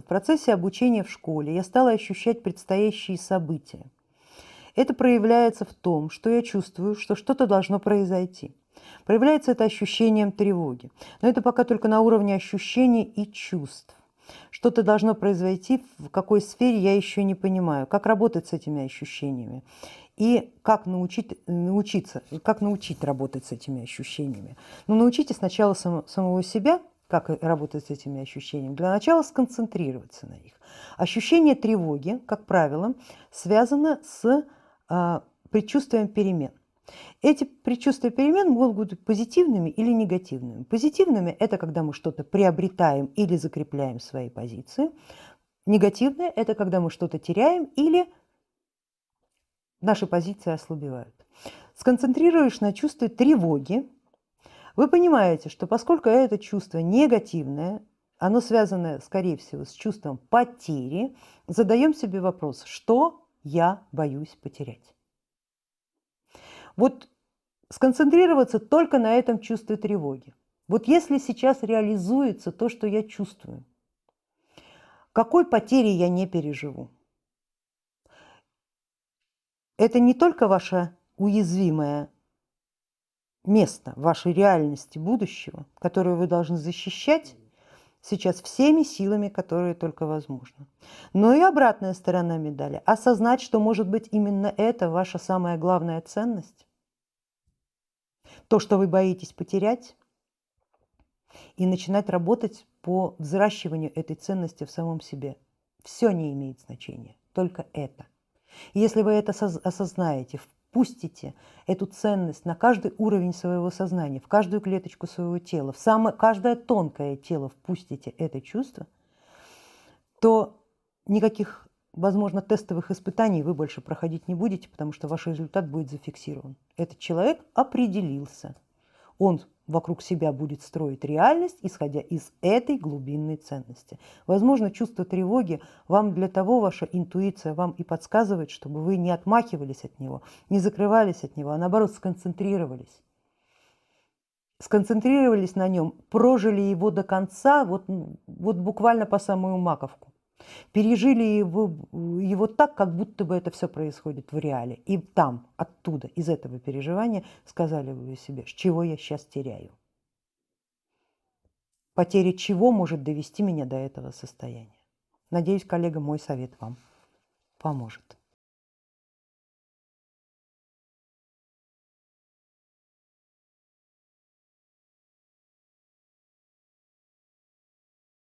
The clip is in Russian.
В процессе обучения в школе я стала ощущать предстоящие события. Это проявляется в том, что я чувствую, что что-то должно произойти. Проявляется это ощущением тревоги. Но это пока только на уровне ощущений и чувств. Что-то должно произойти, в какой сфере я еще не понимаю, как работать с этими ощущениями и как научить, научиться, как научить работать с этими ощущениями. Но ну, научите сначала сам, самого себя как работать с этими ощущениями? Для начала сконцентрироваться на них. Ощущение тревоги, как правило, связано с а, предчувствием перемен. Эти предчувствия перемен могут быть позитивными или негативными. Позитивными – это когда мы что-то приобретаем или закрепляем свои позиции. Негативные – это когда мы что-то теряем или наши позиции ослабевают. Сконцентрируешь на чувстве тревоги, вы понимаете, что поскольку это чувство негативное, оно связано, скорее всего, с чувством потери, задаем себе вопрос, что я боюсь потерять. Вот сконцентрироваться только на этом чувстве тревоги. Вот если сейчас реализуется то, что я чувствую, какой потери я не переживу? Это не только ваша уязвимая место вашей реальности будущего, которое вы должны защищать сейчас всеми силами, которые только возможно. Но и обратная сторона медали – осознать, что может быть именно это ваша самая главная ценность. То, что вы боитесь потерять, и начинать работать по взращиванию этой ценности в самом себе. Все не имеет значения, только это. Если вы это осознаете, пустите эту ценность на каждый уровень своего сознания, в каждую клеточку своего тела, в самое, каждое тонкое тело впустите это чувство, то никаких, возможно, тестовых испытаний вы больше проходить не будете, потому что ваш результат будет зафиксирован. Этот человек определился. Он вокруг себя будет строить реальность, исходя из этой глубинной ценности. Возможно, чувство тревоги вам для того, ваша интуиция вам и подсказывает, чтобы вы не отмахивались от него, не закрывались от него, а наоборот сконцентрировались. Сконцентрировались на нем, прожили его до конца, вот, вот буквально по самую маковку пережили его, его так, как будто бы это все происходит в реале. И там, оттуда, из этого переживания сказали вы себе, чего я сейчас теряю. Потеря чего может довести меня до этого состояния. Надеюсь, коллега, мой совет вам поможет.